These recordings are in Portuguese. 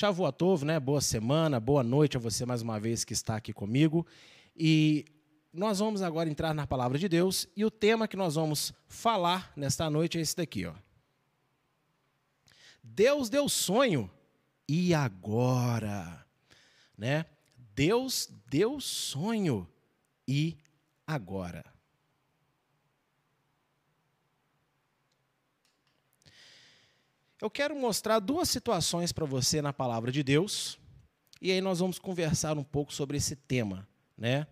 Shavuotov, né? Boa semana, boa noite a você mais uma vez que está aqui comigo. E nós vamos agora entrar na palavra de Deus e o tema que nós vamos falar nesta noite é esse daqui, ó. Deus deu sonho e agora, né? Deus deu sonho e agora. Eu quero mostrar duas situações para você na palavra de Deus, e aí nós vamos conversar um pouco sobre esse tema, né?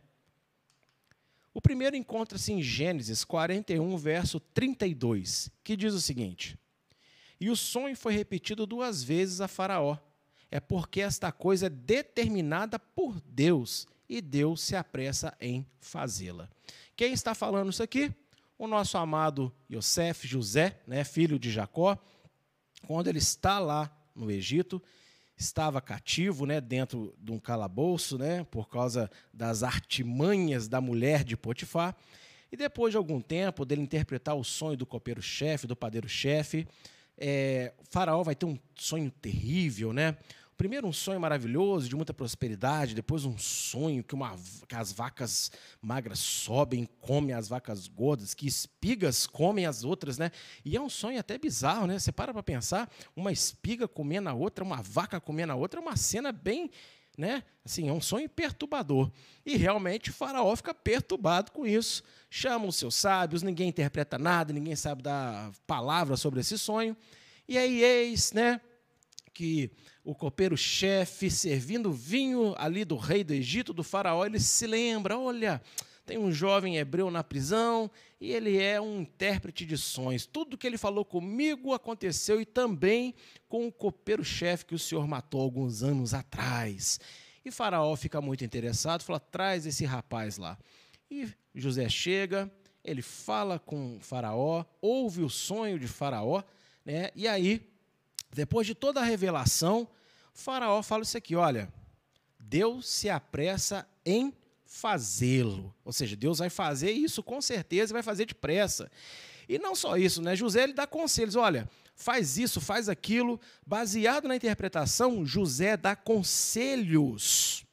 O primeiro encontra-se em Gênesis 41, verso 32, que diz o seguinte: E o sonho foi repetido duas vezes a Faraó. É porque esta coisa é determinada por Deus, e Deus se apressa em fazê-la. Quem está falando isso aqui? O nosso amado Yosef, José, né, filho de Jacó, quando ele está lá no Egito, estava cativo, né, dentro de um calabouço, né, por causa das artimanhas da mulher de Potifar. E depois de algum tempo dele interpretar o sonho do copeiro-chefe, do padeiro-chefe, é, Faraó vai ter um sonho terrível, né? Primeiro um sonho maravilhoso, de muita prosperidade, depois um sonho que, uma, que as vacas magras sobem, comem as vacas gordas, que espigas comem as outras, né? E é um sonho até bizarro, né? Você para para pensar, uma espiga comendo a outra, uma vaca comendo a outra, é uma cena bem, né? Assim, é um sonho perturbador. E realmente o faraó fica perturbado com isso. Chama os seus sábios, ninguém interpreta nada, ninguém sabe dar palavra sobre esse sonho. E aí eis, né, que o copeiro-chefe servindo vinho ali do rei do Egito, do faraó, ele se lembra, olha, tem um jovem hebreu na prisão e ele é um intérprete de sonhos. Tudo que ele falou comigo aconteceu e também com o copeiro-chefe que o senhor matou alguns anos atrás. E Faraó fica muito interessado, fala: traz esse rapaz lá. E José chega, ele fala com Faraó, ouve o sonho de Faraó, né? e aí, depois de toda a revelação, Faraó fala isso aqui: olha, Deus se apressa em fazê-lo. Ou seja, Deus vai fazer isso com certeza e vai fazer depressa. E não só isso, né? José ele dá conselhos, olha, faz isso, faz aquilo. Baseado na interpretação, José dá conselhos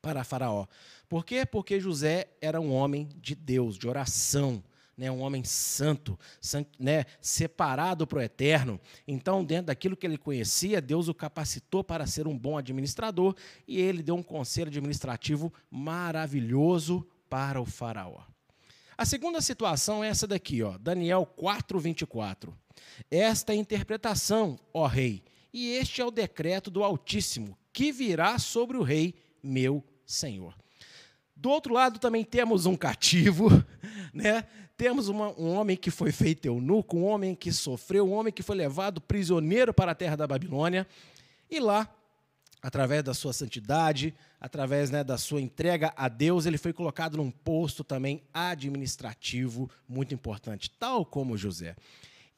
para Faraó. Por quê? Porque José era um homem de Deus, de oração né, um homem santo, né, separado para o eterno. Então, dentro daquilo que ele conhecia, Deus o capacitou para ser um bom administrador e ele deu um conselho administrativo maravilhoso para o faraó. A segunda situação é essa daqui, ó, Daniel 4:24. Esta é a interpretação, ó rei, e este é o decreto do Altíssimo, que virá sobre o rei, meu senhor. Do outro lado também temos um cativo, né? Temos uma, um homem que foi feito eunuco, um homem que sofreu, um homem que foi levado prisioneiro para a terra da Babilônia. E lá, através da sua santidade, através né, da sua entrega a Deus, ele foi colocado num posto também administrativo muito importante, tal como José.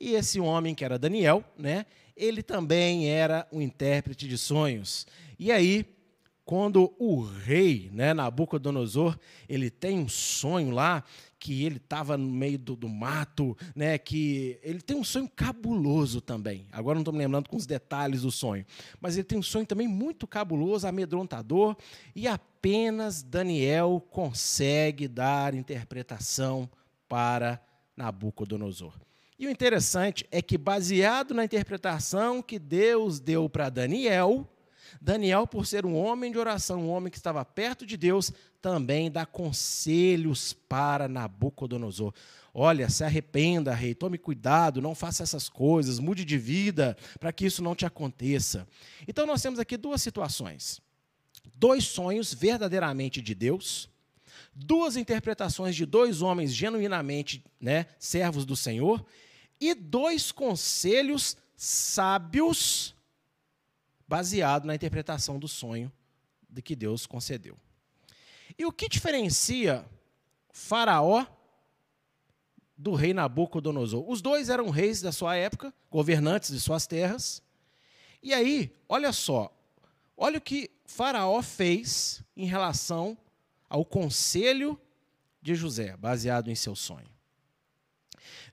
E esse homem, que era Daniel, né, ele também era um intérprete de sonhos. E aí, quando o rei, né, Nabucodonosor, ele tem um sonho lá que ele estava no meio do, do, mato, né, que ele tem um sonho cabuloso também. Agora não estou me lembrando com os detalhes do sonho, mas ele tem um sonho também muito cabuloso, amedrontador, e apenas Daniel consegue dar interpretação para Nabucodonosor. E o interessante é que, baseado na interpretação que Deus deu para Daniel, Daniel, por ser um homem de oração, um homem que estava perto de Deus, também dá conselhos para Nabucodonosor. Olha, se arrependa, rei, tome cuidado, não faça essas coisas, mude de vida, para que isso não te aconteça. Então, nós temos aqui duas situações: dois sonhos verdadeiramente de Deus, duas interpretações de dois homens genuinamente né, servos do Senhor, e dois conselhos sábios baseado na interpretação do sonho de que Deus concedeu. E o que diferencia Faraó do rei Nabucodonosor? Os dois eram reis da sua época, governantes de suas terras. E aí, olha só, olha o que Faraó fez em relação ao conselho de José, baseado em seu sonho.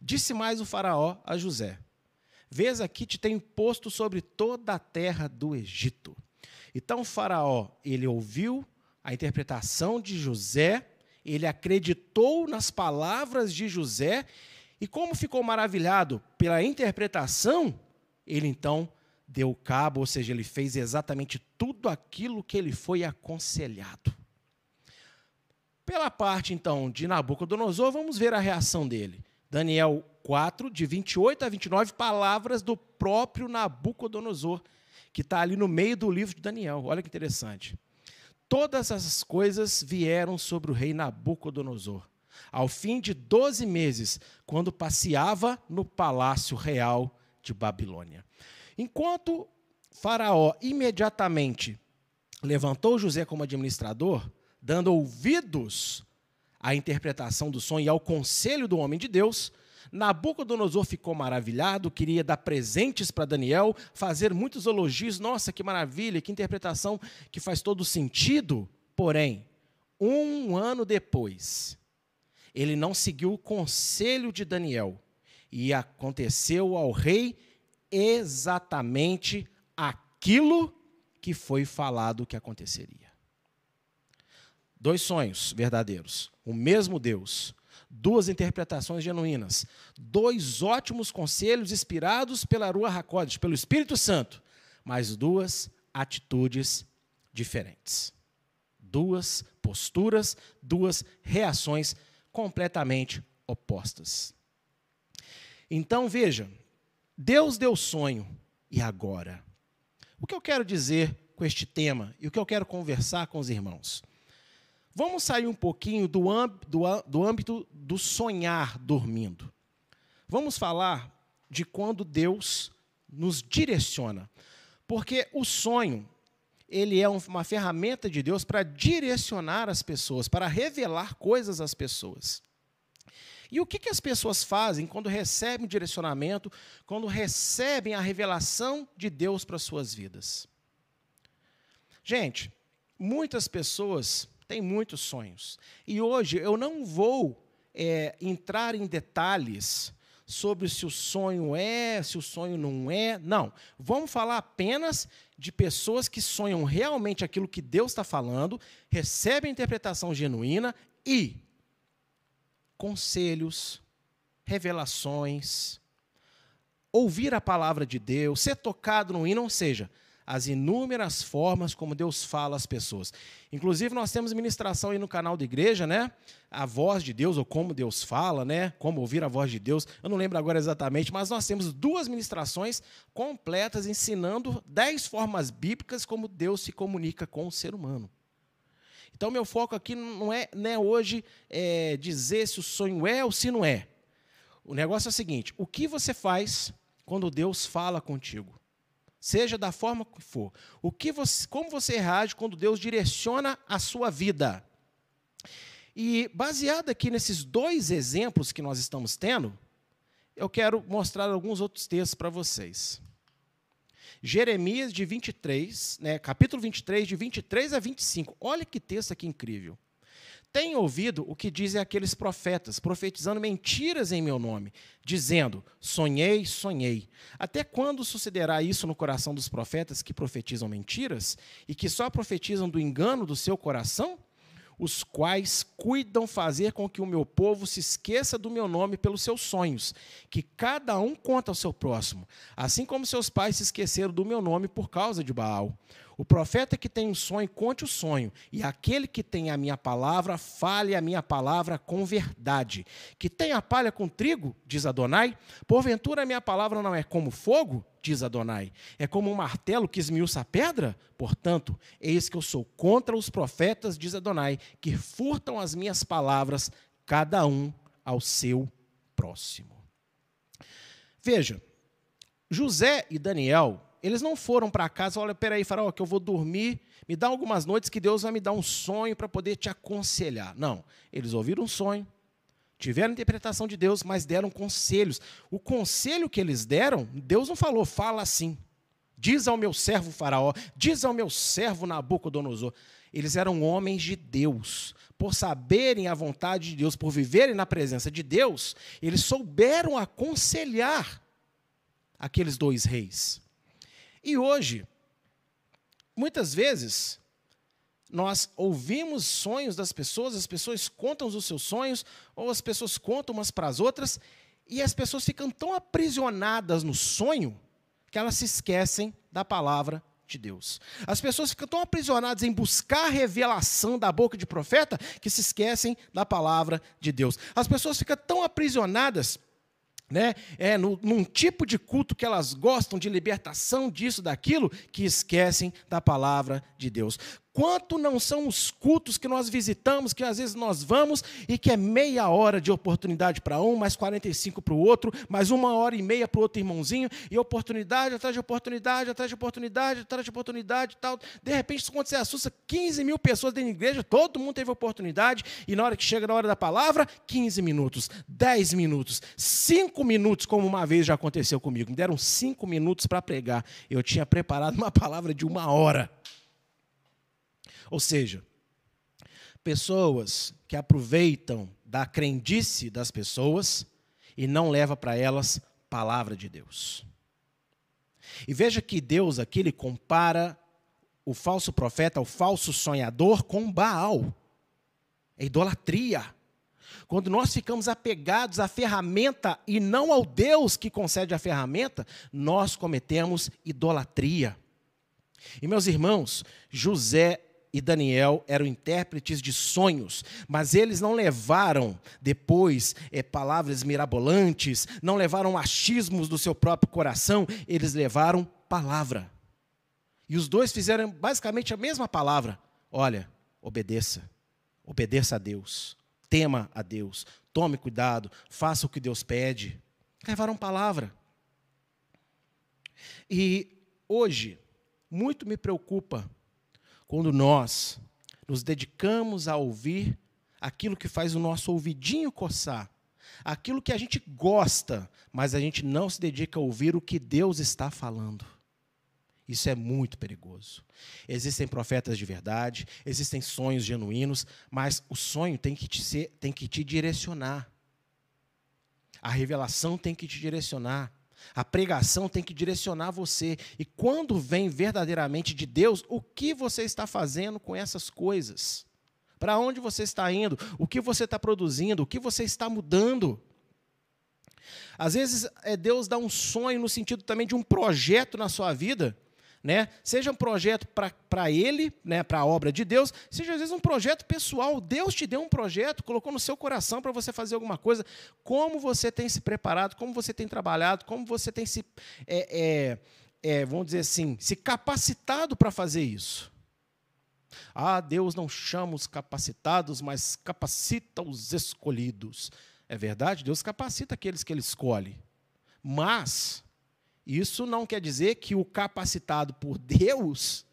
Disse mais o Faraó a José: Vês aqui te tenho posto sobre toda a terra do Egito. Então Faraó, ele ouviu a interpretação de José, ele acreditou nas palavras de José, e como ficou maravilhado pela interpretação, ele então deu cabo, ou seja, ele fez exatamente tudo aquilo que ele foi aconselhado. Pela parte, então, de Nabucodonosor, vamos ver a reação dele. Daniel 4, de 28 a 29, palavras do próprio Nabucodonosor, que está ali no meio do livro de Daniel. Olha que interessante. Todas essas coisas vieram sobre o rei Nabucodonosor, ao fim de doze meses, quando passeava no palácio real de Babilônia. Enquanto Faraó imediatamente levantou José como administrador, dando ouvidos à interpretação do sonho e ao conselho do homem de Deus, Nabucodonosor ficou maravilhado, queria dar presentes para Daniel, fazer muitos elogios. Nossa, que maravilha, que interpretação que faz todo sentido. Porém, um ano depois, ele não seguiu o conselho de Daniel e aconteceu ao rei exatamente aquilo que foi falado que aconteceria. Dois sonhos verdadeiros, o mesmo Deus, duas interpretações genuínas, dois ótimos conselhos inspirados pela Rua Hakodesh, pelo Espírito Santo, mas duas atitudes diferentes. Duas posturas, duas reações completamente opostas. Então, veja, Deus deu sonho, e agora? O que eu quero dizer com este tema e o que eu quero conversar com os irmãos? Vamos sair um pouquinho do, do, do âmbito do sonhar dormindo. Vamos falar de quando Deus nos direciona. Porque o sonho, ele é uma ferramenta de Deus para direcionar as pessoas, para revelar coisas às pessoas. E o que, que as pessoas fazem quando recebem direcionamento, quando recebem a revelação de Deus para suas vidas? Gente, muitas pessoas têm muitos sonhos. E hoje eu não vou é, entrar em detalhes sobre se o sonho é, se o sonho não é. Não. Vamos falar apenas de pessoas que sonham realmente aquilo que Deus está falando, recebem a interpretação genuína e conselhos, revelações, ouvir a palavra de Deus, ser tocado no hino, ou seja, as inúmeras formas como Deus fala às pessoas. Inclusive, nós temos ministração aí no canal da igreja, né? A voz de Deus, ou como Deus fala, né? Como ouvir a voz de Deus. Eu não lembro agora exatamente, mas nós temos duas ministrações completas ensinando dez formas bíblicas como Deus se comunica com o ser humano. Então, meu foco aqui não é, não é hoje é, dizer se o sonho é ou se não é. O negócio é o seguinte: o que você faz quando Deus fala contigo? Seja da forma que for. O que você, como você reage quando Deus direciona a sua vida? E baseado aqui nesses dois exemplos que nós estamos tendo, eu quero mostrar alguns outros textos para vocês. Jeremias de 23, né, capítulo 23, de 23 a 25. Olha que texto aqui incrível. Tem ouvido o que dizem aqueles profetas, profetizando mentiras em meu nome, dizendo: sonhei, sonhei. Até quando sucederá isso no coração dos profetas que profetizam mentiras e que só profetizam do engano do seu coração? os quais cuidam fazer com que o meu povo se esqueça do meu nome pelos seus sonhos, que cada um conta ao seu próximo, assim como seus pais se esqueceram do meu nome por causa de Baal. O profeta que tem um sonho, conte o sonho, e aquele que tem a minha palavra, fale a minha palavra com verdade. Que tem a palha com trigo, diz Adonai, porventura a minha palavra não é como fogo, diz Adonai. É como um martelo que esmiuça a pedra? Portanto, eis que eu sou contra os profetas, diz Adonai, que furtam as minhas palavras, cada um ao seu próximo. Veja, José e Daniel eles não foram para casa, olha, peraí, faraó, que eu vou dormir, me dá algumas noites que Deus vai me dar um sonho para poder te aconselhar. Não, eles ouviram um sonho, tiveram interpretação de Deus, mas deram conselhos. O conselho que eles deram, Deus não falou, fala assim. Diz ao meu servo faraó, diz ao meu servo Nabucodonosor. Eles eram homens de Deus. Por saberem a vontade de Deus, por viverem na presença de Deus, eles souberam aconselhar aqueles dois reis. E hoje, muitas vezes, nós ouvimos sonhos das pessoas, as pessoas contam os seus sonhos, ou as pessoas contam umas para as outras, e as pessoas ficam tão aprisionadas no sonho que elas se esquecem da palavra de Deus. As pessoas ficam tão aprisionadas em buscar a revelação da boca de profeta que se esquecem da palavra de Deus. As pessoas ficam tão aprisionadas né, é, no, num tipo de culto que elas gostam de libertação disso, daquilo, que esquecem da palavra de Deus. Quanto não são os cultos que nós visitamos, que às vezes nós vamos e que é meia hora de oportunidade para um, mais 45 para o outro, mais uma hora e meia para o outro irmãozinho, e oportunidade atrás de oportunidade, atrás de oportunidade, atrás de oportunidade tal. De repente, quando você assusta 15 mil pessoas dentro da igreja, todo mundo teve oportunidade, e na hora que chega na hora da palavra, 15 minutos, 10 minutos, 5 minutos, como uma vez já aconteceu comigo. Me deram 5 minutos para pregar. Eu tinha preparado uma palavra de uma hora. Ou seja, pessoas que aproveitam da crendice das pessoas e não leva para elas palavra de Deus. E veja que Deus aqui ele compara o falso profeta, o falso sonhador com Baal. É idolatria. Quando nós ficamos apegados à ferramenta e não ao Deus que concede a ferramenta, nós cometemos idolatria. E meus irmãos, José e Daniel eram intérpretes de sonhos, mas eles não levaram depois é, palavras mirabolantes, não levaram achismos do seu próprio coração, eles levaram palavra. E os dois fizeram basicamente a mesma palavra: olha, obedeça, obedeça a Deus, tema a Deus, tome cuidado, faça o que Deus pede. Levaram palavra. E hoje, muito me preocupa quando nós nos dedicamos a ouvir aquilo que faz o nosso ouvidinho coçar, aquilo que a gente gosta, mas a gente não se dedica a ouvir o que Deus está falando. Isso é muito perigoso. Existem profetas de verdade, existem sonhos genuínos, mas o sonho tem que te, ser, tem que te direcionar. A revelação tem que te direcionar. A pregação tem que direcionar você. E quando vem verdadeiramente de Deus, o que você está fazendo com essas coisas? Para onde você está indo? O que você está produzindo? O que você está mudando? Às vezes, é, Deus dá um sonho no sentido também de um projeto na sua vida né? Seja um projeto para ele, né, para a obra de Deus, seja às vezes um projeto pessoal. Deus te deu um projeto, colocou no seu coração para você fazer alguma coisa. Como você tem se preparado, como você tem trabalhado, como você tem se, é, é, é, vamos dizer assim, se capacitado para fazer isso. Ah, Deus não chama os capacitados, mas capacita os escolhidos. É verdade, Deus capacita aqueles que Ele escolhe. Mas isso não quer dizer que o capacitado por Deus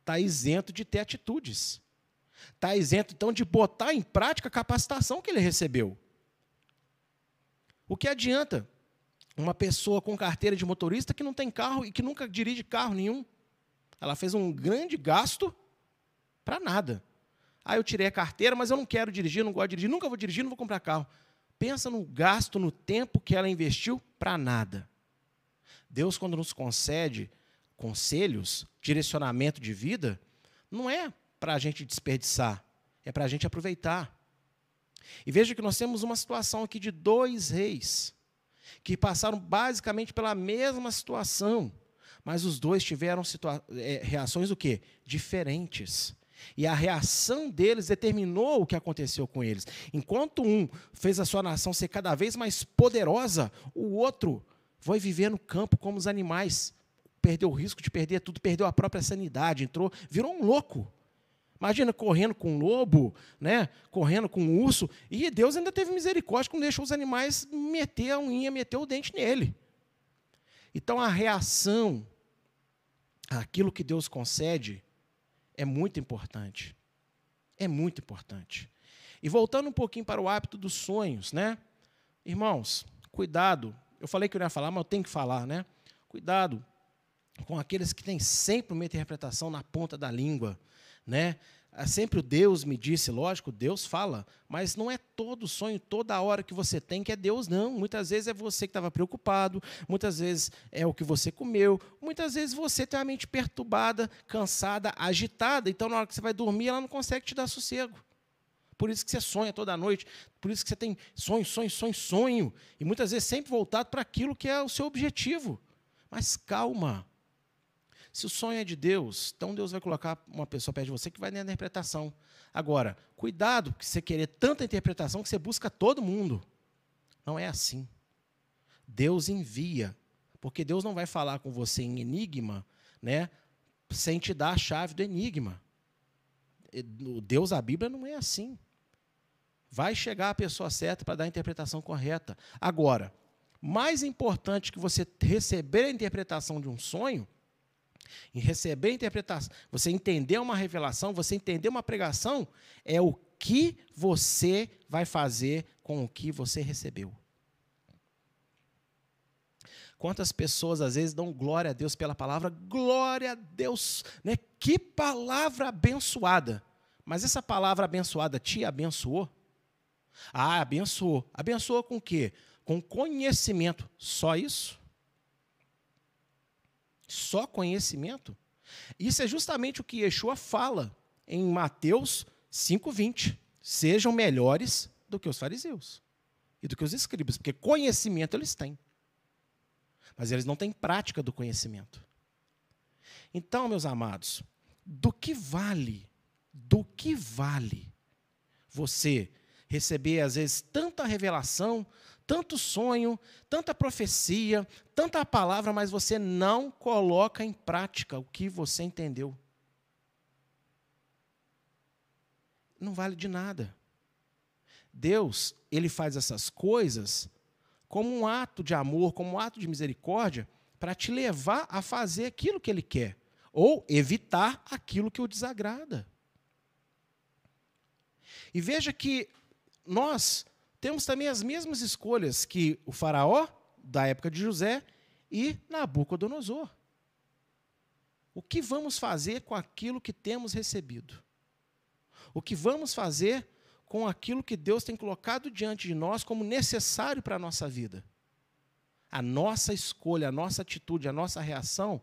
está isento de ter atitudes. Está isento, então, de botar em prática a capacitação que ele recebeu. O que adianta uma pessoa com carteira de motorista que não tem carro e que nunca dirige carro nenhum? Ela fez um grande gasto para nada. Ah, eu tirei a carteira, mas eu não quero dirigir, não gosto de dirigir, nunca vou dirigir, não vou comprar carro. Pensa no gasto, no tempo que ela investiu para nada. Deus, quando nos concede conselhos, direcionamento de vida, não é para a gente desperdiçar, é para a gente aproveitar. E veja que nós temos uma situação aqui de dois reis, que passaram basicamente pela mesma situação, mas os dois tiveram é, reações o quê? Diferentes. E a reação deles determinou o que aconteceu com eles. Enquanto um fez a sua nação ser cada vez mais poderosa, o outro foi viver no campo como os animais. Perdeu o risco de perder tudo, perdeu a própria sanidade, entrou, virou um louco. Imagina correndo com um lobo, né? correndo com um urso, e Deus ainda teve misericórdia quando deixou os animais meter a unha, meter o dente nele. Então a reação àquilo que Deus concede é muito importante. É muito importante. E voltando um pouquinho para o hábito dos sonhos, né? Irmãos, cuidado eu falei que eu não ia falar, mas eu tenho que falar, né? Cuidado com aqueles que têm sempre uma interpretação na ponta da língua, né? é sempre o Deus me disse, lógico, Deus fala, mas não é todo sonho, toda hora que você tem que é Deus, não. Muitas vezes é você que estava preocupado, muitas vezes é o que você comeu, muitas vezes você tem a mente perturbada, cansada, agitada, então na hora que você vai dormir, ela não consegue te dar sossego. Por isso que você sonha toda noite, por isso que você tem sonho, sonho, sonho, sonho, e muitas vezes sempre voltado para aquilo que é o seu objetivo. Mas calma, se o sonho é de Deus, então Deus vai colocar uma pessoa perto de você que vai na interpretação. Agora, cuidado, porque você querer tanta interpretação que você busca todo mundo. Não é assim. Deus envia, porque Deus não vai falar com você em enigma, né, sem te dar a chave do enigma. O Deus da Bíblia não é assim. Vai chegar a pessoa certa para dar a interpretação correta. Agora, mais importante que você receber a interpretação de um sonho em receber a interpretação, você entender uma revelação, você entender uma pregação, é o que você vai fazer com o que você recebeu. Quantas pessoas às vezes dão glória a Deus pela palavra, glória a Deus, né? Que palavra abençoada. Mas essa palavra abençoada te abençoou? Ah, abençoou. Abençoou com o quê? Com conhecimento. Só isso? Só conhecimento? Isso é justamente o que Yeshua fala em Mateus 5,20. Sejam melhores do que os fariseus e do que os escribas, porque conhecimento eles têm. Mas eles não têm prática do conhecimento. Então, meus amados, do que vale, do que vale você receber, às vezes, tanta revelação, tanto sonho, tanta profecia, tanta palavra, mas você não coloca em prática o que você entendeu. Não vale de nada. Deus, ele faz essas coisas como um ato de amor, como um ato de misericórdia, para te levar a fazer aquilo que ele quer, ou evitar aquilo que o desagrada. E veja que nós temos também as mesmas escolhas que o faraó da época de José e Nabucodonosor. O que vamos fazer com aquilo que temos recebido? O que vamos fazer com aquilo que Deus tem colocado diante de nós como necessário para a nossa vida? A nossa escolha, a nossa atitude, a nossa reação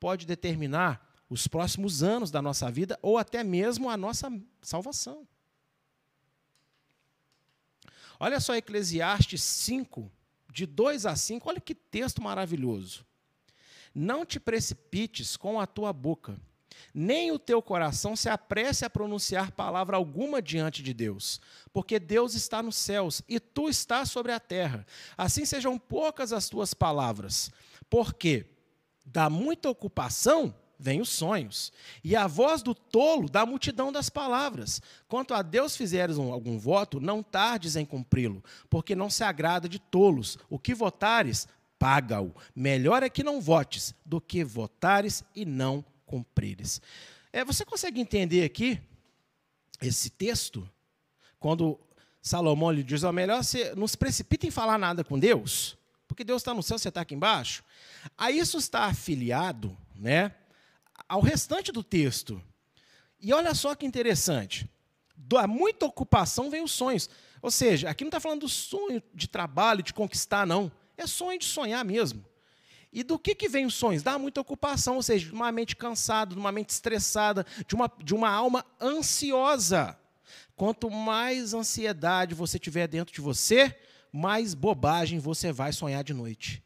pode determinar os próximos anos da nossa vida ou até mesmo a nossa salvação. Olha só Eclesiastes 5, de 2 a 5, olha que texto maravilhoso. Não te precipites com a tua boca, nem o teu coração se apresse a pronunciar palavra alguma diante de Deus, porque Deus está nos céus e tu estás sobre a terra. Assim sejam poucas as tuas palavras, porque da muita ocupação vem os sonhos. E a voz do tolo da multidão das palavras. Quanto a Deus fizeres um, algum voto, não tardes em cumpri-lo, porque não se agrada de tolos. O que votares, paga-o. Melhor é que não votes do que votares e não cumprires. É, você consegue entender aqui esse texto? Quando Salomão lhe diz: é melhor você não se precipite em falar nada com Deus, porque Deus está no céu, você está aqui embaixo. A isso está afiliado, né? ao restante do texto. E olha só que interessante. Da muita ocupação vem os sonhos. Ou seja, aqui não está falando do sonho de trabalho, de conquistar, não. É sonho de sonhar mesmo. E do que, que vem os sonhos? Da muita ocupação, ou seja, de uma mente cansada, de uma mente estressada, de uma, de uma alma ansiosa. Quanto mais ansiedade você tiver dentro de você, mais bobagem você vai sonhar de noite.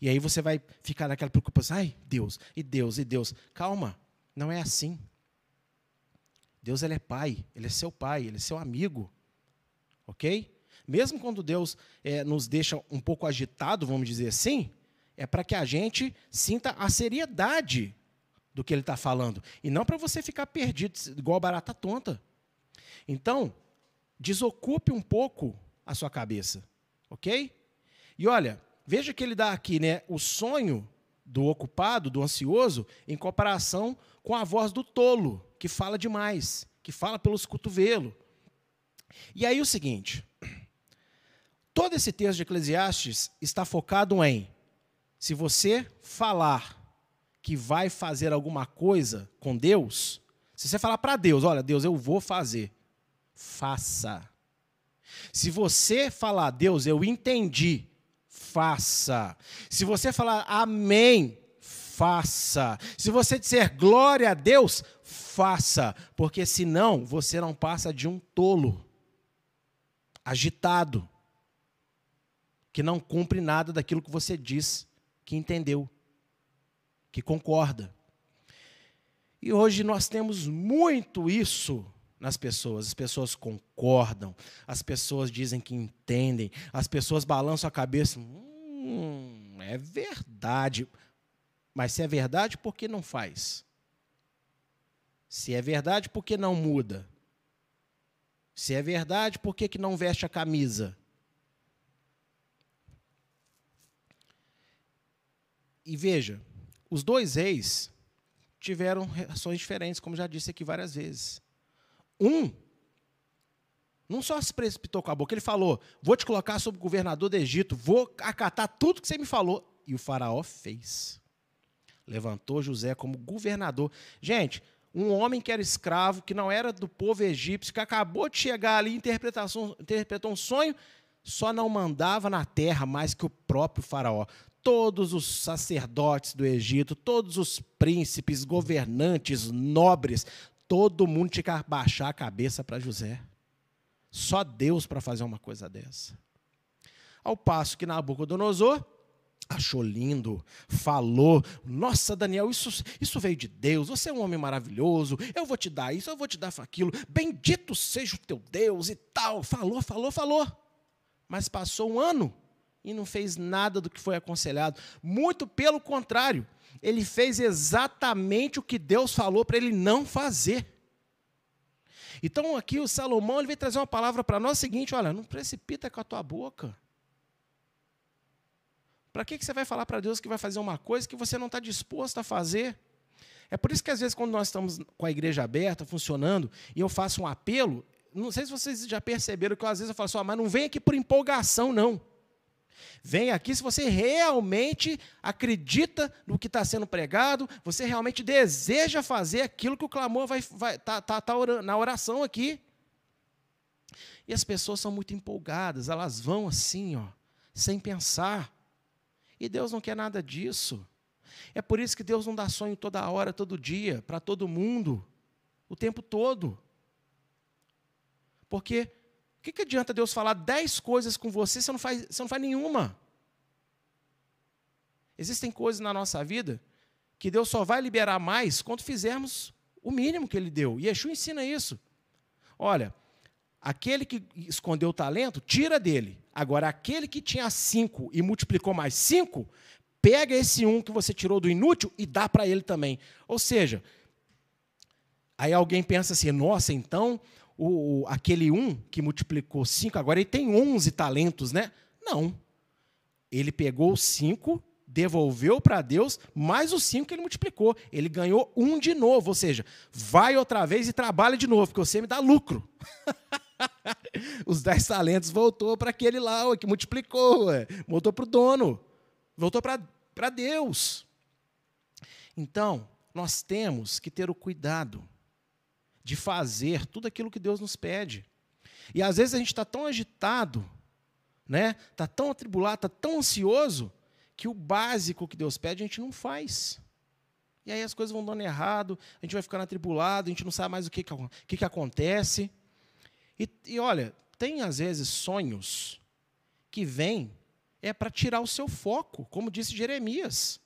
E aí você vai ficar naquela preocupação, ai, Deus, e Deus, e Deus. Calma, não é assim. Deus ele é pai, ele é seu pai, ele é seu amigo. Ok? Mesmo quando Deus é, nos deixa um pouco agitado, vamos dizer assim, é para que a gente sinta a seriedade do que ele está falando. E não para você ficar perdido, igual barata tonta. Então, desocupe um pouco a sua cabeça. Ok? E olha, Veja que ele dá aqui né, o sonho do ocupado, do ansioso, em comparação com a voz do tolo, que fala demais, que fala pelos cotovelos. E aí o seguinte: todo esse texto de Eclesiastes está focado em se você falar que vai fazer alguma coisa com Deus, Se você falar para Deus, olha, Deus, eu vou fazer, faça. Se você falar, Deus, eu entendi, faça. Se você falar amém, faça. Se você disser glória a Deus, faça. Porque senão você não passa de um tolo, agitado, que não cumpre nada daquilo que você diz, que entendeu, que concorda. E hoje nós temos muito isso nas pessoas. As pessoas concordam, as pessoas dizem que entendem, as pessoas balançam a cabeça. Hum, é verdade. Mas se é verdade, por que não faz? Se é verdade, por que não muda? Se é verdade, por que, que não veste a camisa? E veja, os dois reis tiveram reações diferentes, como já disse aqui várias vezes. Um não só se precipitou com a boca, ele falou: Vou te colocar sobre governador do Egito, vou acatar tudo que você me falou. E o faraó fez. Levantou José como governador. Gente, um homem que era escravo, que não era do povo egípcio, que acabou de chegar ali, interpretou um sonho, só não mandava na terra mais que o próprio faraó. Todos os sacerdotes do Egito, todos os príncipes, governantes, nobres, todo mundo tinha que baixar a cabeça para José. Só Deus para fazer uma coisa dessa. Ao passo que Nabucodonosor achou lindo, falou: Nossa, Daniel, isso, isso veio de Deus, você é um homem maravilhoso, eu vou te dar isso, eu vou te dar aquilo, bendito seja o teu Deus e tal. Falou, falou, falou. Mas passou um ano e não fez nada do que foi aconselhado. Muito pelo contrário, ele fez exatamente o que Deus falou para ele não fazer. Então aqui o Salomão ele vem trazer uma palavra para nós seguinte, olha, não precipita com a tua boca. Para que, que você vai falar para Deus que vai fazer uma coisa que você não está disposto a fazer? É por isso que às vezes quando nós estamos com a igreja aberta, funcionando, e eu faço um apelo, não sei se vocês já perceberam que às vezes eu falo assim, oh, mas não vem aqui por empolgação, não. Vem aqui se você realmente acredita no que está sendo pregado, você realmente deseja fazer aquilo que o clamor vai vai, tá, tá, tá na oração aqui. E as pessoas são muito empolgadas, elas vão assim, ó, sem pensar. E Deus não quer nada disso. É por isso que Deus não dá sonho toda hora, todo dia, para todo mundo, o tempo todo. Porque o que, que adianta Deus falar dez coisas com você se você não faz, você não faz nenhuma? Existem coisas na nossa vida que Deus só vai liberar mais quando fizermos o mínimo que Ele deu. E Yeshua ensina isso. Olha, aquele que escondeu o talento, tira dele. Agora, aquele que tinha cinco e multiplicou mais cinco, pega esse um que você tirou do inútil e dá para ele também. Ou seja, aí alguém pensa assim: nossa, então o, aquele um que multiplicou cinco, agora ele tem onze talentos, né? Não. Ele pegou cinco, devolveu para Deus, mais os cinco que ele multiplicou. Ele ganhou um de novo, ou seja, vai outra vez e trabalha de novo, porque você me dá lucro. os dez talentos voltou para aquele lá, o que multiplicou, ué. voltou para o dono, voltou para Deus. Então, nós temos que ter o cuidado de fazer tudo aquilo que Deus nos pede. E às vezes a gente está tão agitado, né? Está tão atribulado, está tão ansioso, que o básico que Deus pede a gente não faz. E aí as coisas vão dando errado, a gente vai ficando atribulado, a gente não sabe mais o que, que, que, que acontece. E, e olha, tem às vezes sonhos que vêm é para tirar o seu foco, como disse Jeremias,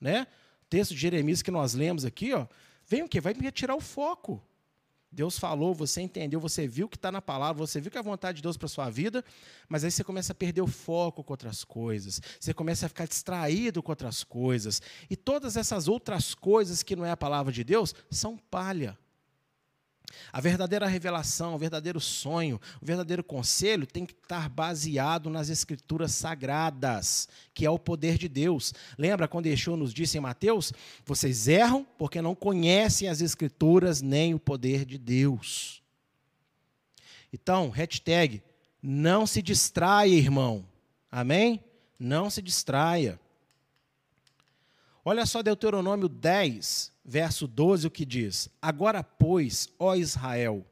né? O texto de Jeremias que nós lemos aqui, ó, vem o quê? Vai me tirar o foco. Deus falou, você entendeu, você viu que está na palavra, você viu que é a vontade de Deus para a sua vida, mas aí você começa a perder o foco com outras coisas, você começa a ficar distraído com outras coisas, e todas essas outras coisas que não é a palavra de Deus são palha. A verdadeira revelação, o verdadeiro sonho, o verdadeiro conselho tem que estar baseado nas escrituras sagradas, que é o poder de Deus. Lembra quando Yeshua nos disse em Mateus? Vocês erram porque não conhecem as escrituras nem o poder de Deus. Então, hashtag, não se distraia, irmão. Amém? Não se distraia. Olha só Deuteronômio 10, verso 12, o que diz: Agora, pois, ó Israel,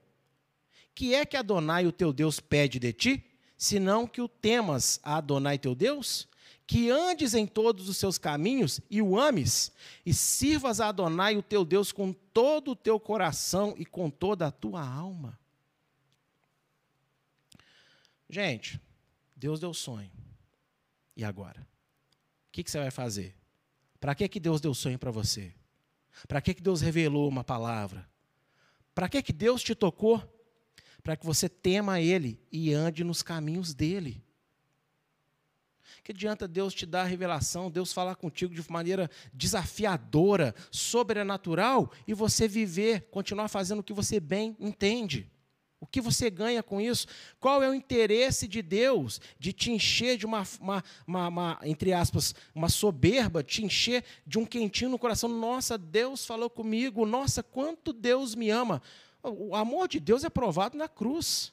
que é que Adonai, o teu Deus, pede de ti, senão que o temas a Adonai teu Deus? Que andes em todos os seus caminhos e o ames, e sirvas a Adonai, o teu Deus, com todo o teu coração e com toda a tua alma. Gente, Deus deu sonho. E agora? O que, que você vai fazer? Para que, que Deus deu sonho para você? Para que, que Deus revelou uma palavra? Para que, que Deus te tocou? Para que você tema Ele e ande nos caminhos dEle. Que adianta Deus te dar a revelação, Deus falar contigo de maneira desafiadora, sobrenatural, e você viver, continuar fazendo o que você bem entende? O que você ganha com isso? Qual é o interesse de Deus de te encher de uma, uma, uma, uma, entre aspas, uma soberba, te encher de um quentinho no coração? Nossa, Deus falou comigo, nossa, quanto Deus me ama. O amor de Deus é provado na cruz.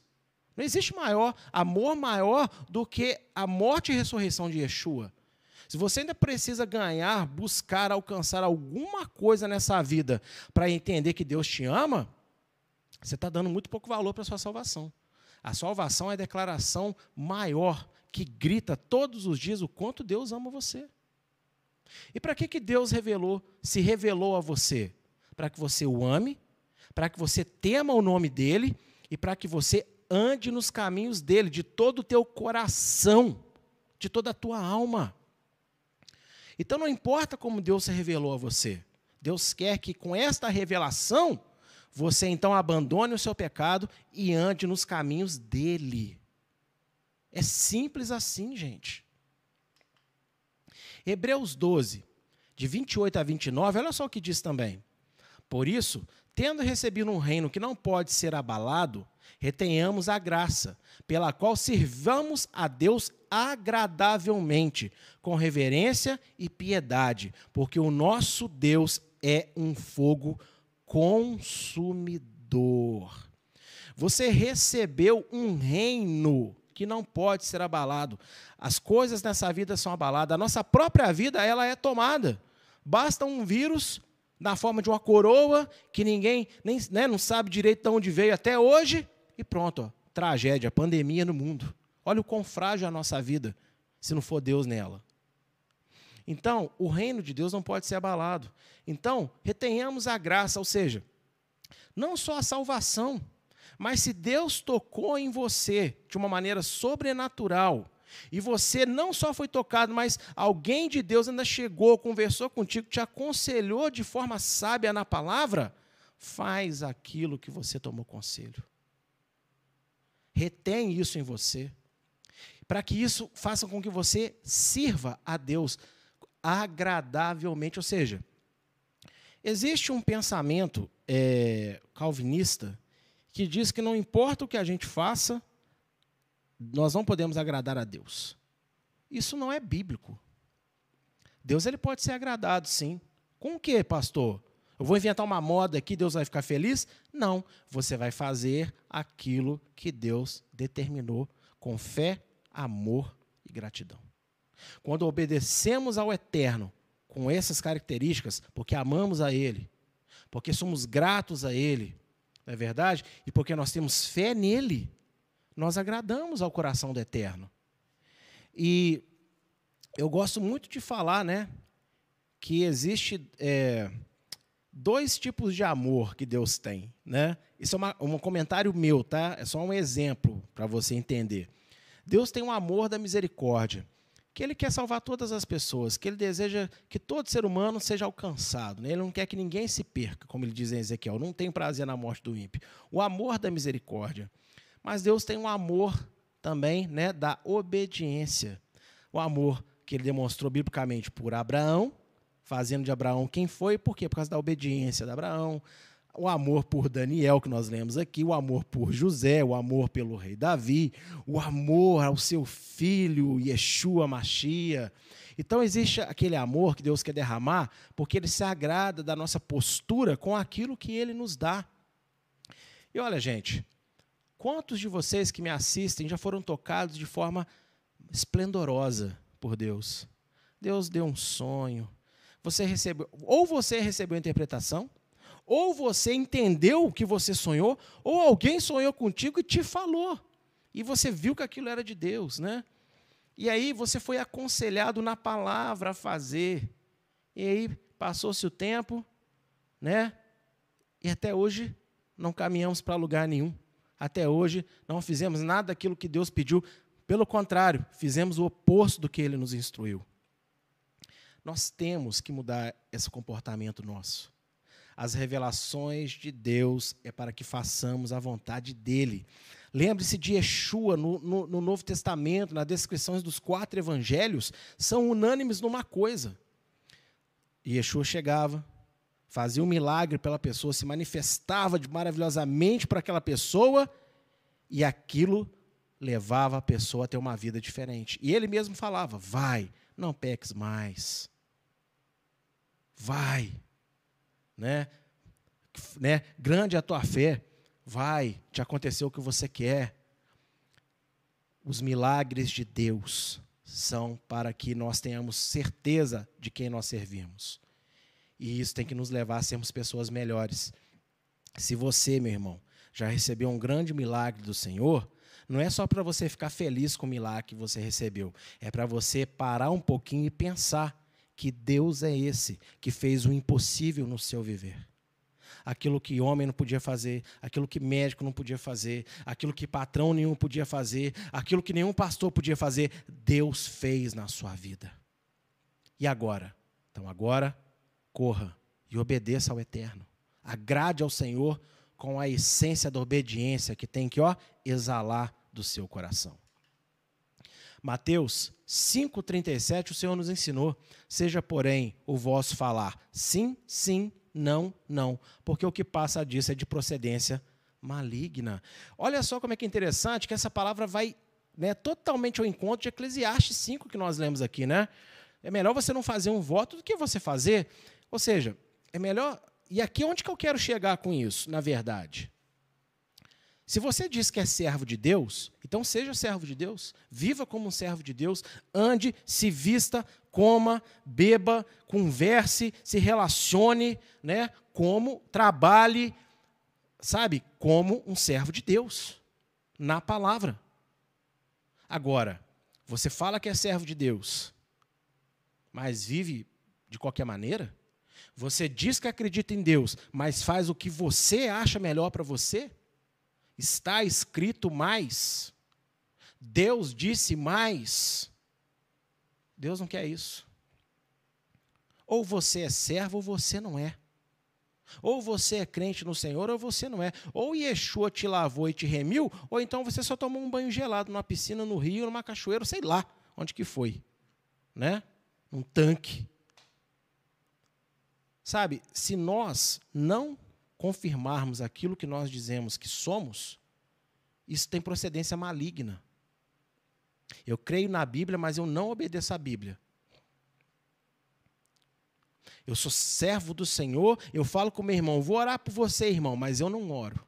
Não existe maior amor maior do que a morte e ressurreição de Yeshua. Se você ainda precisa ganhar, buscar, alcançar alguma coisa nessa vida para entender que Deus te ama, você está dando muito pouco valor para a sua salvação. A salvação é a declaração maior que grita todos os dias o quanto Deus ama você. E para que, que Deus revelou, se revelou a você? Para que você o ame, para que você tema o nome dele e para que você ande nos caminhos dele, de todo o teu coração, de toda a tua alma. Então não importa como Deus se revelou a você, Deus quer que com esta revelação você então abandone o seu pecado e ande nos caminhos dele. É simples assim, gente. Hebreus 12, de 28 a 29, olha só o que diz também. Por isso, tendo recebido um reino que não pode ser abalado, retenhamos a graça, pela qual sirvamos a Deus agradavelmente, com reverência e piedade, porque o nosso Deus é um fogo consumidor. Você recebeu um reino que não pode ser abalado. As coisas nessa vida são abaladas. A nossa própria vida ela é tomada. Basta um vírus na forma de uma coroa que ninguém nem né, não sabe direito de onde veio até hoje e pronto, ó, tragédia, pandemia no mundo. Olha o quão frágil é a nossa vida se não for Deus nela. Então, o reino de Deus não pode ser abalado. Então, retenhamos a graça, ou seja, não só a salvação, mas se Deus tocou em você de uma maneira sobrenatural, e você não só foi tocado, mas alguém de Deus ainda chegou, conversou contigo, te aconselhou de forma sábia na palavra, faz aquilo que você tomou conselho. Retém isso em você, para que isso faça com que você sirva a Deus agradavelmente. Ou seja, existe um pensamento é, calvinista que diz que não importa o que a gente faça, nós não podemos agradar a Deus. Isso não é bíblico. Deus ele pode ser agradado, sim. Com o que, pastor? Eu vou inventar uma moda aqui, Deus vai ficar feliz? Não. Você vai fazer aquilo que Deus determinou com fé, amor e gratidão. Quando obedecemos ao Eterno com essas características, porque amamos a Ele, porque somos gratos a Ele, não é verdade? E porque nós temos fé nele, nós agradamos ao coração do Eterno. E eu gosto muito de falar, né, que existe é, dois tipos de amor que Deus tem, né? Isso é uma, um comentário meu, tá? É só um exemplo para você entender. Deus tem um amor da misericórdia que ele quer salvar todas as pessoas, que ele deseja que todo ser humano seja alcançado. Né? Ele não quer que ninguém se perca, como ele diz em Ezequiel. Não tem prazer na morte do ímpio. O amor da misericórdia. Mas Deus tem um amor também né, da obediência. O amor que ele demonstrou biblicamente por Abraão, fazendo de Abraão quem foi, por quê? Por causa da obediência de Abraão, o amor por Daniel, que nós lemos aqui, o amor por José, o amor pelo rei Davi, o amor ao seu filho Yeshua Machia. Então existe aquele amor que Deus quer derramar, porque ele se agrada da nossa postura com aquilo que ele nos dá. E olha, gente, quantos de vocês que me assistem já foram tocados de forma esplendorosa por Deus? Deus deu um sonho, você recebeu, ou você recebeu a interpretação, ou você entendeu o que você sonhou, ou alguém sonhou contigo e te falou. E você viu que aquilo era de Deus, né? E aí você foi aconselhado na palavra a fazer. E aí passou-se o tempo, né? E até hoje não caminhamos para lugar nenhum. Até hoje não fizemos nada daquilo que Deus pediu. Pelo contrário, fizemos o oposto do que Ele nos instruiu. Nós temos que mudar esse comportamento nosso. As revelações de Deus é para que façamos a vontade dEle. Lembre-se de Yeshua no, no, no, Novo Testamento, nas descrições dos quatro evangelhos, são unânimes numa coisa. Yeshua chegava, fazia um milagre pela pessoa, se manifestava maravilhosamente para aquela pessoa, e aquilo levava a pessoa a ter uma vida diferente. E ele mesmo falava: vai, não peques mais. Vai, né? né? Grande a tua fé. Vai, te aconteceu o que você quer. Os milagres de Deus são para que nós tenhamos certeza de quem nós servimos. E isso tem que nos levar a sermos pessoas melhores. Se você, meu irmão, já recebeu um grande milagre do Senhor, não é só para você ficar feliz com o milagre que você recebeu, é para você parar um pouquinho e pensar que Deus é esse que fez o impossível no seu viver. Aquilo que homem não podia fazer, aquilo que médico não podia fazer, aquilo que patrão nenhum podia fazer, aquilo que nenhum pastor podia fazer, Deus fez na sua vida. E agora? Então agora, corra e obedeça ao Eterno. Agrade ao Senhor com a essência da obediência que tem que ó, exalar do seu coração. Mateus 5,37, o Senhor nos ensinou: seja, porém, o vosso falar sim, sim, não, não, porque o que passa disso é de procedência maligna. Olha só como é que é interessante que essa palavra vai né, totalmente ao encontro de Eclesiastes 5 que nós lemos aqui, né? É melhor você não fazer um voto do que você fazer. Ou seja, é melhor. E aqui onde que eu quero chegar com isso, na verdade? Se você diz que é servo de Deus, então seja servo de Deus, viva como um servo de Deus, ande, se vista, coma, beba, converse, se relacione, né, como trabalhe, sabe, como um servo de Deus, na palavra. Agora, você fala que é servo de Deus, mas vive de qualquer maneira? Você diz que acredita em Deus, mas faz o que você acha melhor para você? Está escrito mais. Deus disse mais. Deus não quer isso. Ou você é servo ou você não é. Ou você é crente no Senhor ou você não é. Ou Yeshua te lavou e te remiu, ou então você só tomou um banho gelado numa piscina, no rio, numa cachoeira, sei lá onde que foi. Né? Um tanque. Sabe, se nós não confirmarmos aquilo que nós dizemos que somos, isso tem procedência maligna. Eu creio na Bíblia, mas eu não obedeço à Bíblia. Eu sou servo do Senhor, eu falo com meu irmão, vou orar por você, irmão, mas eu não oro.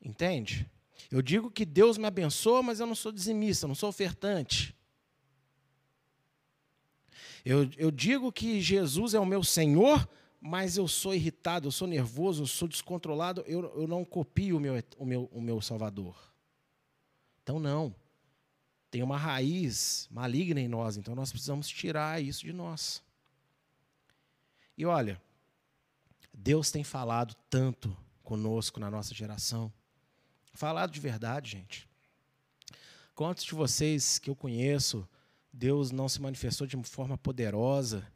Entende? Eu digo que Deus me abençoa, mas eu não sou dizimista, não sou ofertante. Eu, eu digo que Jesus é o meu Senhor, mas eu sou irritado, eu sou nervoso, eu sou descontrolado, eu, eu não copio o meu, o, meu, o meu Salvador. Então, não. Tem uma raiz maligna em nós, então nós precisamos tirar isso de nós. E olha, Deus tem falado tanto conosco na nossa geração. Falado de verdade, gente. Quantos de vocês que eu conheço Deus não se manifestou de forma poderosa,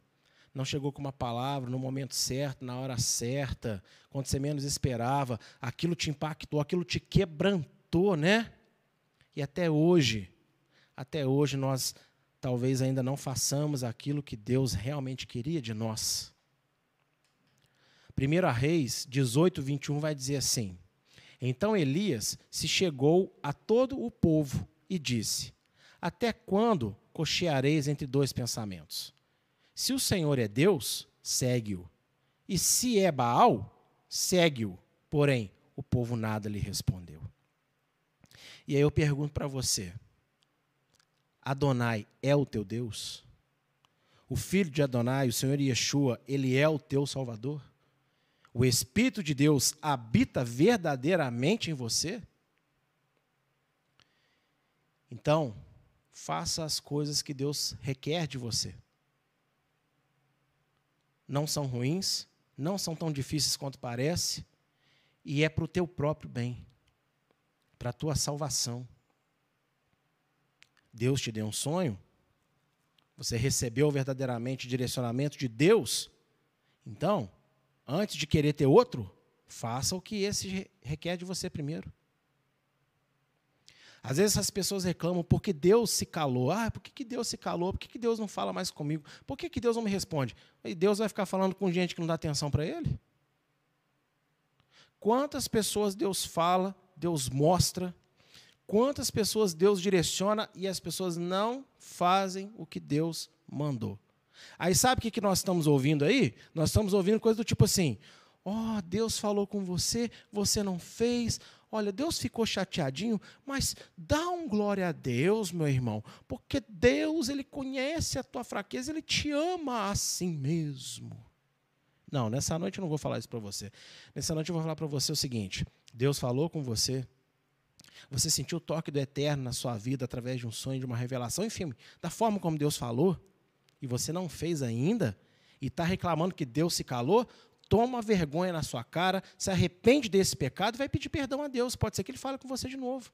não chegou com uma palavra no momento certo, na hora certa, quando você menos esperava, aquilo te impactou, aquilo te quebrantou, né? E até hoje, até hoje nós talvez ainda não façamos aquilo que Deus realmente queria de nós. 1 Reis 18, 21 vai dizer assim: Então Elias se chegou a todo o povo e disse: Até quando cocheareis entre dois pensamentos. Se o Senhor é Deus, segue-o. E se é Baal, segue-o. Porém, o povo nada lhe respondeu. E aí eu pergunto para você: Adonai é o teu Deus? O filho de Adonai, o Senhor Yeshua, ele é o teu Salvador? O Espírito de Deus habita verdadeiramente em você? Então, faça as coisas que Deus requer de você. Não são ruins, não são tão difíceis quanto parece, e é para o teu próprio bem, para a tua salvação. Deus te deu um sonho, você recebeu verdadeiramente direcionamento de Deus, então, antes de querer ter outro, faça o que esse requer de você primeiro. Às vezes as pessoas reclamam porque Deus se calou. Ah, por que, que Deus se calou? Por que, que Deus não fala mais comigo? Por que, que Deus não me responde? E Deus vai ficar falando com gente que não dá atenção para Ele? Quantas pessoas Deus fala, Deus mostra, quantas pessoas Deus direciona e as pessoas não fazem o que Deus mandou. Aí sabe o que, que nós estamos ouvindo aí? Nós estamos ouvindo coisa do tipo assim: ó, oh, Deus falou com você, você não fez, Olha, Deus ficou chateadinho, mas dá um glória a Deus, meu irmão, porque Deus, ele conhece a tua fraqueza, ele te ama assim mesmo. Não, nessa noite eu não vou falar isso para você. Nessa noite eu vou falar para você o seguinte: Deus falou com você, você sentiu o toque do eterno na sua vida através de um sonho, de uma revelação, enfim, da forma como Deus falou, e você não fez ainda, e está reclamando que Deus se calou, toma vergonha na sua cara, se arrepende desse pecado e vai pedir perdão a Deus. Pode ser que ele fale com você de novo.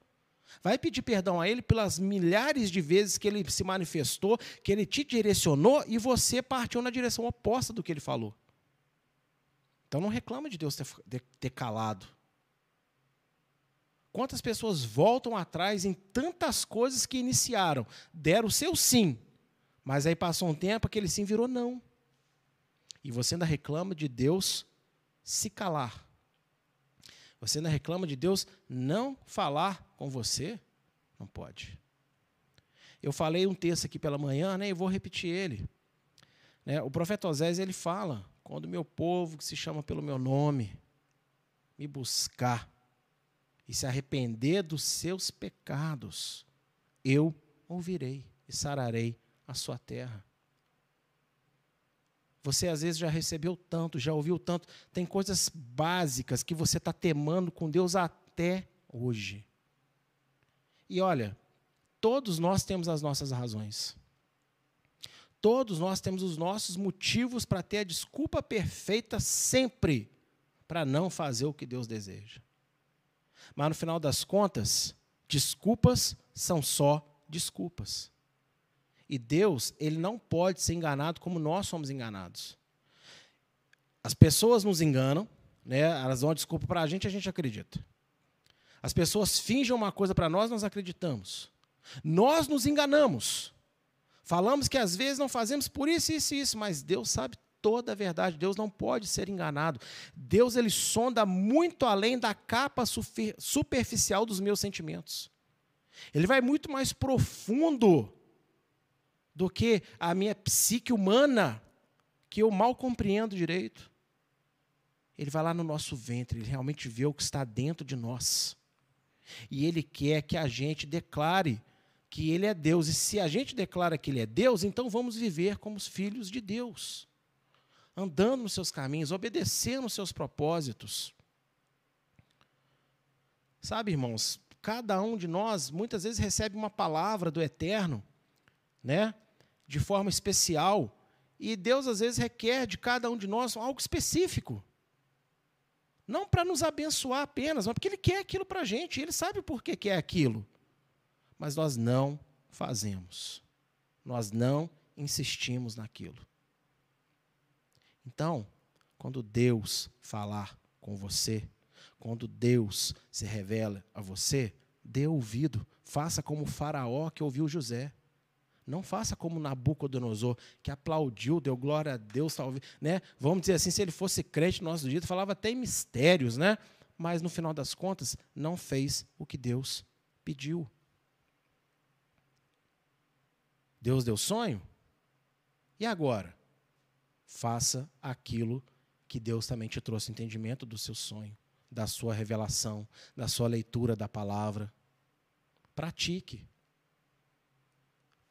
Vai pedir perdão a ele pelas milhares de vezes que ele se manifestou, que ele te direcionou e você partiu na direção oposta do que ele falou. Então não reclama de Deus ter, ter calado. Quantas pessoas voltam atrás em tantas coisas que iniciaram, deram o seu sim, mas aí passou um tempo, aquele sim virou não. E você ainda reclama de Deus se calar. Você ainda reclama de Deus não falar com você? Não pode. Eu falei um texto aqui pela manhã, né, e vou repetir ele. Né, o profeta Osés ele fala: quando meu povo, que se chama pelo meu nome, me buscar e se arrepender dos seus pecados, eu ouvirei e sararei a sua terra. Você às vezes já recebeu tanto, já ouviu tanto. Tem coisas básicas que você está temando com Deus até hoje. E olha, todos nós temos as nossas razões. Todos nós temos os nossos motivos para ter a desculpa perfeita sempre para não fazer o que Deus deseja. Mas no final das contas, desculpas são só desculpas. E Deus, ele não pode ser enganado como nós somos enganados. As pessoas nos enganam, né? elas dão uma desculpa para a gente, a gente acredita. As pessoas fingem uma coisa para nós, nós acreditamos. Nós nos enganamos. Falamos que às vezes não fazemos por isso, isso e isso, mas Deus sabe toda a verdade. Deus não pode ser enganado. Deus ele sonda muito além da capa superficial dos meus sentimentos. Ele vai muito mais profundo do que a minha psique humana, que eu mal compreendo direito. Ele vai lá no nosso ventre, ele realmente vê o que está dentro de nós. E ele quer que a gente declare que ele é Deus. E se a gente declara que ele é Deus, então vamos viver como os filhos de Deus, andando nos seus caminhos, obedecendo os seus propósitos. Sabe, irmãos, cada um de nós muitas vezes recebe uma palavra do eterno né? De forma especial. E Deus às vezes requer de cada um de nós algo específico. Não para nos abençoar apenas, mas porque Ele quer aquilo para a gente. Ele sabe por que quer aquilo. Mas nós não fazemos. Nós não insistimos naquilo. Então, quando Deus falar com você, quando Deus se revela a você, dê ouvido. Faça como o Faraó que ouviu José. Não faça como Nabucodonosor, que aplaudiu, deu glória a Deus, talvez, né? Vamos dizer assim, se ele fosse crente no nosso dia, falava até em mistérios, né? Mas no final das contas, não fez o que Deus pediu. Deus deu sonho? E agora? Faça aquilo que Deus também te trouxe entendimento do seu sonho, da sua revelação, da sua leitura da palavra. Pratique.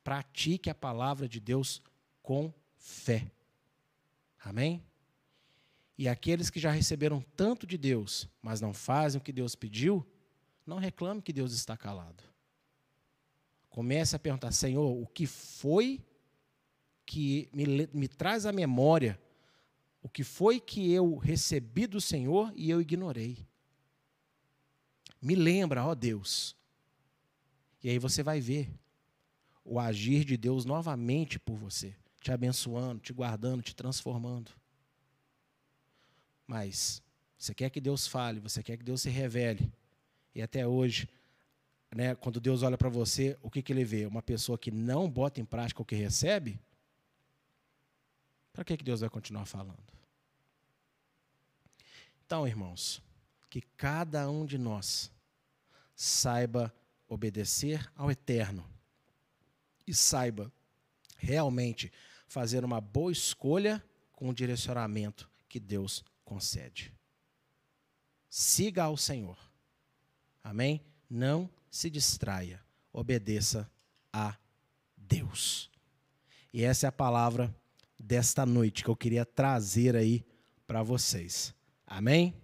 Pratique a palavra de Deus com fé. Amém? E aqueles que já receberam tanto de Deus, mas não fazem o que Deus pediu, não reclame que Deus está calado. Comece a perguntar, Senhor, o que foi que me, me traz à memória o que foi que eu recebi do Senhor e eu ignorei. Me lembra, ó Deus. E aí você vai ver o agir de Deus novamente por você, te abençoando, te guardando, te transformando. Mas você quer que Deus fale, você quer que Deus se revele. E até hoje, né, quando Deus olha para você, o que, que ele vê? Uma pessoa que não bota em prática o que recebe? Para que, que Deus vai continuar falando? Então, irmãos, que cada um de nós saiba obedecer ao Eterno e saiba realmente fazer uma boa escolha com o direcionamento que Deus concede. Siga ao Senhor. Amém? Não se distraia. Obedeça a Deus. E essa é a palavra desta noite que eu queria trazer aí para vocês. Amém?